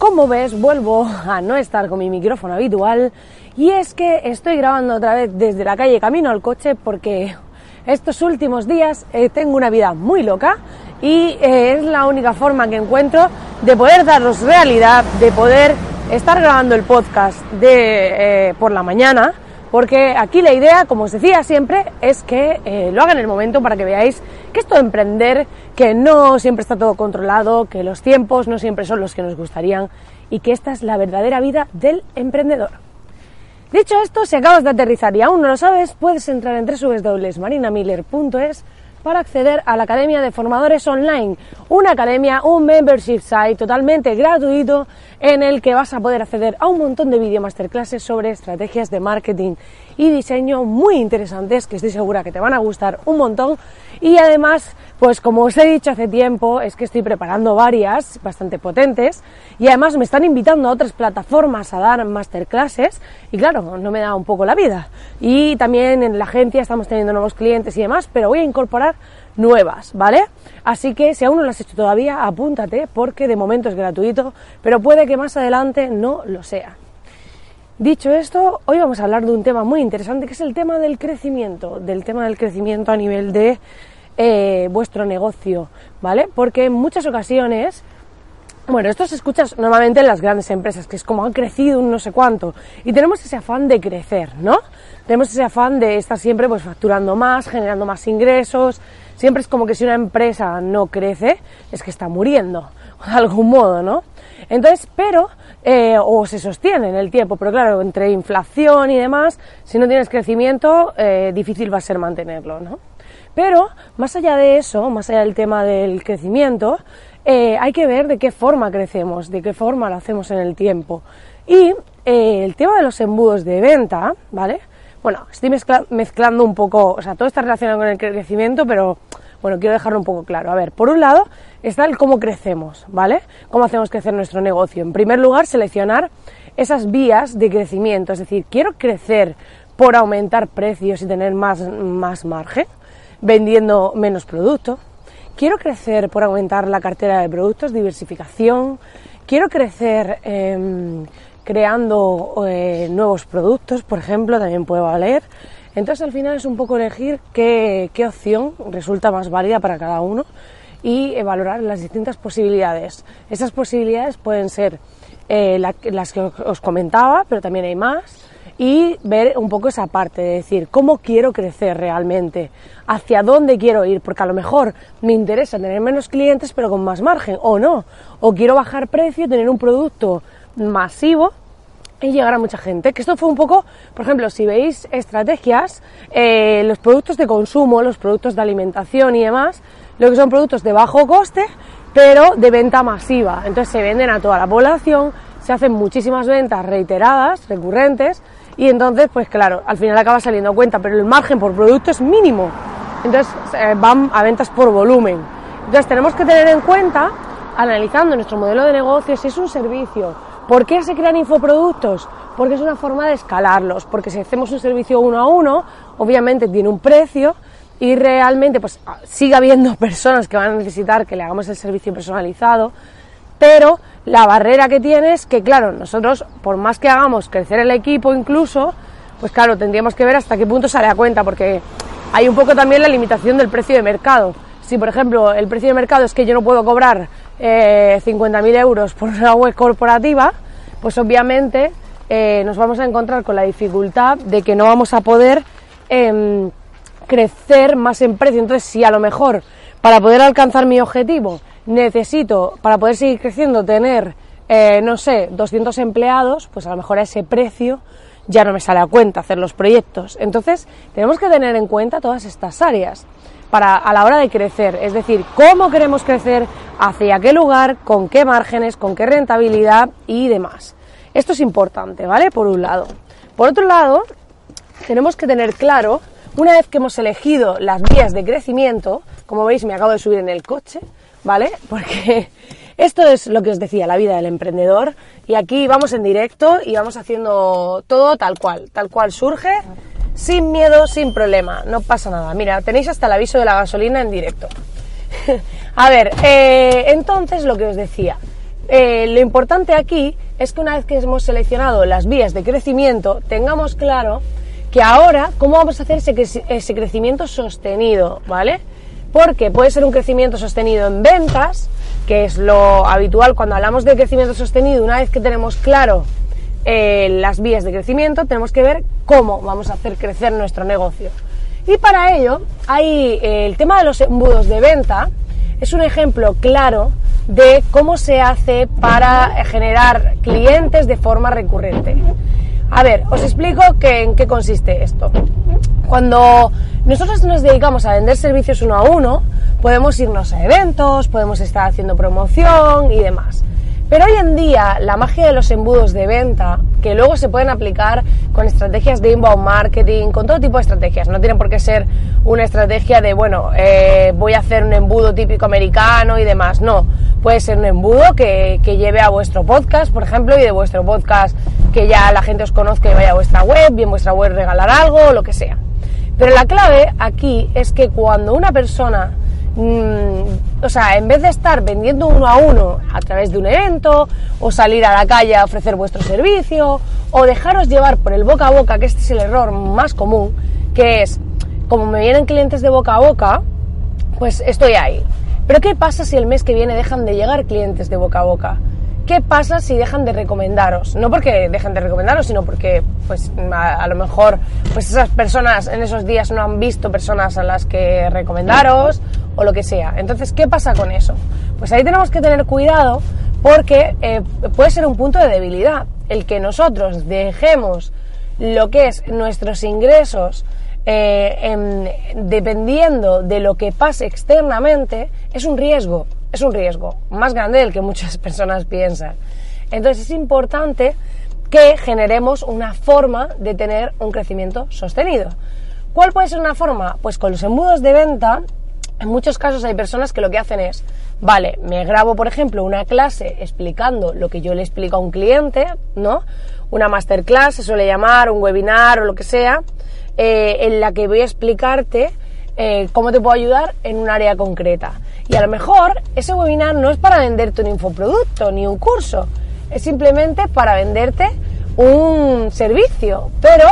Como ves, vuelvo a no estar con mi micrófono habitual y es que estoy grabando otra vez desde la calle camino al coche porque estos últimos días eh, tengo una vida muy loca y eh, es la única forma que encuentro de poder daros realidad, de poder estar grabando el podcast de eh, por la mañana porque aquí la idea, como os decía siempre, es que eh, lo hagan en el momento para que veáis que esto de emprender, que no siempre está todo controlado, que los tiempos no siempre son los que nos gustarían y que esta es la verdadera vida del emprendedor. Dicho esto, si acabas de aterrizar y aún no lo sabes, puedes entrar en www.marinamiller.es para acceder a la Academia de Formadores Online, una academia, un membership site totalmente gratuito en el que vas a poder acceder a un montón de video masterclasses sobre estrategias de marketing y diseño muy interesantes que estoy segura que te van a gustar un montón. Y además pues como os he dicho hace tiempo es que estoy preparando varias bastante potentes y además me están invitando a otras plataformas a dar masterclasses y claro no me da un poco la vida y también en la agencia estamos teniendo nuevos clientes y demás pero voy a incorporar nuevas, ¿vale? Así que si aún no lo has hecho todavía, apúntate porque de momento es gratuito, pero puede que más adelante no lo sea. Dicho esto, hoy vamos a hablar de un tema muy interesante que es el tema del crecimiento, del tema del crecimiento a nivel de eh, vuestro negocio, ¿vale? Porque en muchas ocasiones bueno, esto se escucha normalmente en las grandes empresas, que es como han crecido un no sé cuánto. Y tenemos ese afán de crecer, ¿no? Tenemos ese afán de estar siempre pues facturando más, generando más ingresos. Siempre es como que si una empresa no crece, es que está muriendo, de algún modo, ¿no? Entonces, pero, eh, o se sostiene en el tiempo, pero claro, entre inflación y demás, si no tienes crecimiento, eh, difícil va a ser mantenerlo, ¿no? Pero, más allá de eso, más allá del tema del crecimiento, eh, hay que ver de qué forma crecemos, de qué forma lo hacemos en el tiempo. Y eh, el tema de los embudos de venta, ¿vale? Bueno, estoy mezclando un poco, o sea, todo está relacionado con el crecimiento, pero bueno, quiero dejarlo un poco claro. A ver, por un lado está el cómo crecemos, ¿vale? Cómo hacemos crecer nuestro negocio. En primer lugar, seleccionar esas vías de crecimiento, es decir, quiero crecer por aumentar precios y tener más, más margen, vendiendo menos producto, quiero crecer por aumentar la cartera de productos, diversificación, quiero crecer em, creando eh, nuevos productos, por ejemplo, también puede valer. Entonces al final es un poco elegir qué, opción resulta más válida para cada uno y valorar las distintas posibilidades. Esas posibilidades pueden ser eh, las que os comentaba, pero también hay más y ver un poco esa parte de decir cómo quiero crecer realmente, hacia dónde quiero ir, porque a lo mejor me interesa tener menos clientes pero con más margen, o no, o quiero bajar precio, tener un producto masivo y llegar a mucha gente. Que esto fue un poco, por ejemplo, si veis estrategias, eh, los productos de consumo, los productos de alimentación y demás, lo que son productos de bajo coste, pero de venta masiva. Entonces se venden a toda la población, se hacen muchísimas ventas reiteradas, recurrentes, y entonces, pues claro, al final acaba saliendo a cuenta, pero el margen por producto es mínimo. Entonces eh, van a ventas por volumen. Entonces tenemos que tener en cuenta, analizando nuestro modelo de negocio, si es un servicio. ¿Por qué se crean infoproductos? Porque es una forma de escalarlos, porque si hacemos un servicio uno a uno, obviamente tiene un precio y realmente pues sigue habiendo personas que van a necesitar que le hagamos el servicio personalizado, pero la barrera que tiene es que, claro, nosotros, por más que hagamos crecer el equipo incluso, pues claro, tendríamos que ver hasta qué punto sale a cuenta, porque hay un poco también la limitación del precio de mercado. Si, por ejemplo, el precio de mercado es que yo no puedo cobrar eh, 50.000 euros por una web corporativa, pues obviamente eh, nos vamos a encontrar con la dificultad de que no vamos a poder em, crecer más en precio. Entonces, si a lo mejor para poder alcanzar mi objetivo necesito, para poder seguir creciendo, tener, eh, no sé, 200 empleados, pues a lo mejor a ese precio ya no me sale a cuenta hacer los proyectos. Entonces, tenemos que tener en cuenta todas estas áreas para a la hora de crecer, es decir, cómo queremos crecer, hacia qué lugar, con qué márgenes, con qué rentabilidad y demás. Esto es importante, ¿vale? Por un lado. Por otro lado, tenemos que tener claro, una vez que hemos elegido las vías de crecimiento, como veis me acabo de subir en el coche, ¿vale? Porque esto es lo que os decía, la vida del emprendedor. Y aquí vamos en directo y vamos haciendo todo tal cual, tal cual surge, sin miedo, sin problema, no pasa nada. Mira, tenéis hasta el aviso de la gasolina en directo. A ver, eh, entonces lo que os decía, eh, lo importante aquí es que una vez que hemos seleccionado las vías de crecimiento, tengamos claro que ahora, ¿cómo vamos a hacer ese, ese crecimiento sostenido? ¿Vale? Porque puede ser un crecimiento sostenido en ventas, que es lo habitual cuando hablamos de crecimiento sostenido, una vez que tenemos claro eh, las vías de crecimiento, tenemos que ver cómo vamos a hacer crecer nuestro negocio. Y para ello, hay eh, el tema de los embudos de venta, es un ejemplo claro de cómo se hace para generar clientes de forma recurrente. A ver, os explico que, en qué consiste esto. Cuando nosotros nos dedicamos a vender servicios uno a uno, podemos irnos a eventos, podemos estar haciendo promoción y demás. Pero hoy en día la magia de los embudos de venta, que luego se pueden aplicar con estrategias de inbound marketing, con todo tipo de estrategias, no tienen por qué ser una estrategia de, bueno, eh, voy a hacer un embudo típico americano y demás, no, puede ser un embudo que lleve a vuestro podcast, por ejemplo, y de vuestro podcast que ya la gente os conozca y vaya a vuestra web, bien vuestra web regalar algo, lo que sea. Pero la clave aquí es que cuando una persona Mm, o sea, en vez de estar vendiendo uno a uno a través de un evento, o salir a la calle a ofrecer vuestro servicio, o dejaros llevar por el boca a boca, que este es el error más común, que es, como me vienen clientes de boca a boca, pues estoy ahí. Pero ¿qué pasa si el mes que viene dejan de llegar clientes de boca a boca? ¿Qué pasa si dejan de recomendaros? No porque dejen de recomendaros, sino porque pues a, lo mejor pues esas personas en esos días no han visto personas a las que recomendaros o lo que sea. Entonces, ¿qué pasa con eso? Pues ahí tenemos que tener cuidado porque eh, puede ser un punto de debilidad el que nosotros dejemos lo que es nuestros ingresos eh, dependiendo de lo que pase externamente es un riesgo es un riesgo más grande del que muchas personas piensan. Entonces es importante que generemos una forma de tener un crecimiento sostenido. ¿Cuál puede ser una forma? Pues con los embudos de venta, en muchos casos hay personas que lo que hacen es, vale, me grabo por ejemplo una clase explicando lo que yo le explico a un cliente, ¿no? Una masterclass se suele llamar, un webinar o lo que sea, eh, en la que voy a explicarte eh, cómo te puedo ayudar en un área concreta. Y a lo mejor ese webinar no es para venderte un infoproducto ni un curso, es simplemente para venderte un servicio. Pero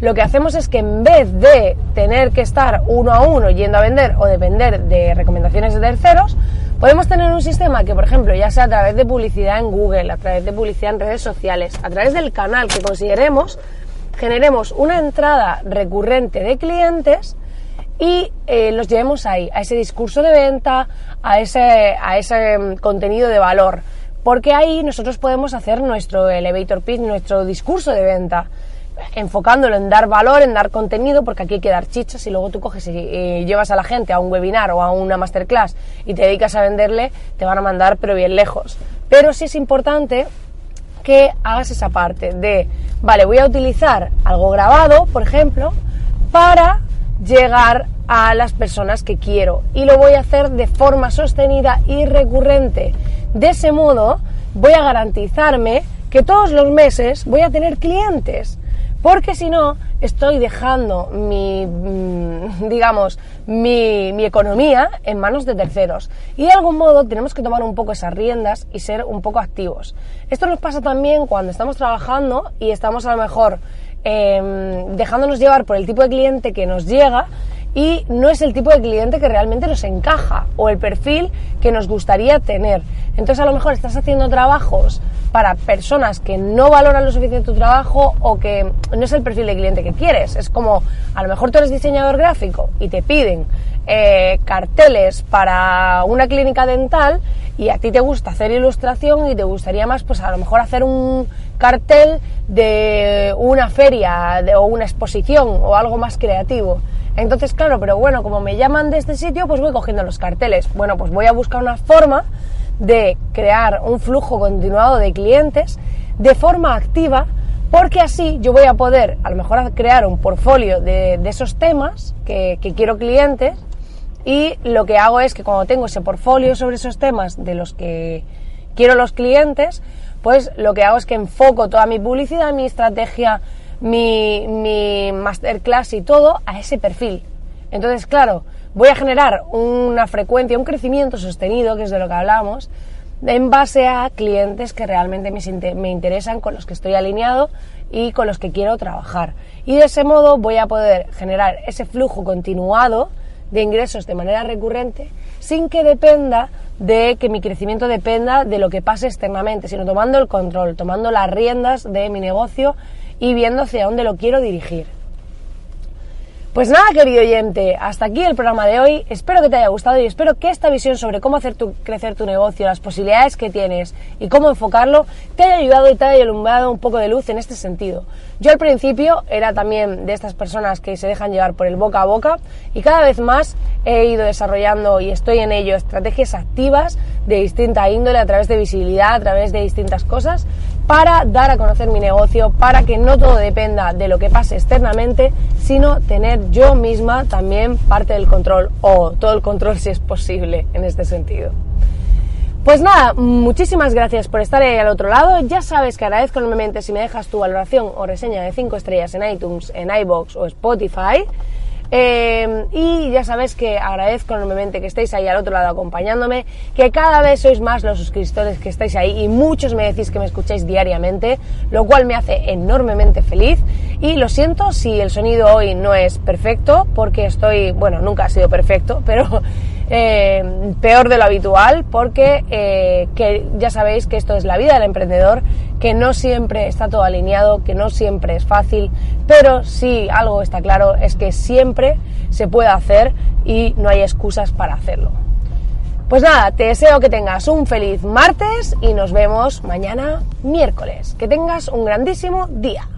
lo que hacemos es que en vez de tener que estar uno a uno yendo a vender o depender de recomendaciones de terceros, podemos tener un sistema que, por ejemplo, ya sea a través de publicidad en Google, a través de publicidad en redes sociales, a través del canal que consideremos, generemos una entrada recurrente de clientes y eh, los llevemos ahí, a ese discurso de venta, a ese, a ese mm, contenido de valor. Porque ahí nosotros podemos hacer nuestro elevator pitch, nuestro discurso de venta, enfocándolo en dar valor, en dar contenido, porque aquí hay que dar chichas y luego tú coges y, llevas a la gente a un webinar o a una masterclass y te dedicas a venderle, te van a mandar pero bien lejos. Pero sí es importante que hagas esa parte de, vale, voy a utilizar algo grabado, por ejemplo, para llegar a las personas que quiero y lo voy a hacer de forma sostenida y recurrente. De ese modo voy a garantizarme que todos los meses voy a tener clientes, porque si no estoy dejando mi, mm, digamos, mi, mi, economía en manos de terceros. Y de algún modo tenemos que tomar un poco esas riendas y ser un poco activos. Esto nos pasa también cuando estamos trabajando y estamos a lo mejor Em, dejándonos llevar por el tipo de cliente que nos llega y no es el tipo de cliente que realmente nos encaja o el perfil que nos gustaría tener. Entonces a lo mejor estás haciendo trabajos para personas que no valoran lo suficiente tu trabajo o que no es el perfil de cliente que quieres. Es como, a lo mejor tú eres diseñador gráfico y te piden eh, carteles para una clínica dental y a ti te gusta hacer ilustración y te gustaría más, pues a lo mejor hacer un cartel de una feria o una exposición o algo más creativo. Entonces, claro, pero bueno, como me llaman de este sitio, pues voy cogiendo los carteles. Bueno, pues voy a buscar una forma de crear un flujo continuado de clientes de forma activa, porque así yo voy a poder a lo mejor crear un portfolio de, esos temas que, que quiero clientes y lo que hago es que cuando tengo ese portfolio sobre esos temas de los que quiero los clientes, pues lo que hago es que enfoco toda mi publicidad, mi estrategia, mi, masterclass y todo a ese perfil. Entonces, claro, voy a generar una frecuencia, un crecimiento sostenido, que es de lo que hablamos, en base a clientes que realmente me, interesan, con los que estoy alineado y con los que quiero trabajar. Y de ese modo voy a poder generar ese flujo continuado de ingresos de manera recurrente sin que dependa de que mi crecimiento dependa de lo que pase externamente, sino tomando el control, tomando las riendas de mi negocio y viendo hacia dónde lo quiero dirigir. Pues nada, querido oyente, hasta aquí el programa de hoy. Espero que te haya gustado y espero que esta visión sobre cómo hacer crecer tu negocio, las posibilidades que tienes y cómo enfocarlo, te haya ayudado y te haya alumbrado un poco de luz en este sentido. Yo al principio era también de estas personas que se dejan llevar por el boca a boca y cada vez más he ido desarrollando y estoy en ello estrategias activas de distinta índole a través de visibilidad, a través de distintas cosas para dar a conocer mi negocio, para que no todo dependa de lo que pase externamente, sino tener yo misma también parte del control o todo el control si es posible en este sentido. Pues nada, muchísimas gracias por estar ahí al otro lado. Ya sabes que agradezco enormemente si me dejas tu valoración o reseña de 5 estrellas en iTunes, en iBox o Spotify. Eh, y ya sabes que agradezco enormemente que estéis ahí al otro lado acompañándome, que cada vez sois más los suscriptores que estáis ahí y muchos me decís que me escucháis diariamente, lo cual me hace enormemente feliz. Y lo siento si el sonido hoy no es perfecto, porque estoy, bueno, nunca ha sido perfecto, pero eh, peor de lo habitual, porque eh, que ya sabéis que esto es la vida del emprendedor que no siempre está todo alineado, que no siempre es fácil, pero sí algo está claro es que siempre se puede hacer y no hay excusas para hacerlo. Pues nada, te deseo que tengas un feliz martes y nos vemos mañana miércoles. Que tengas un grandísimo día.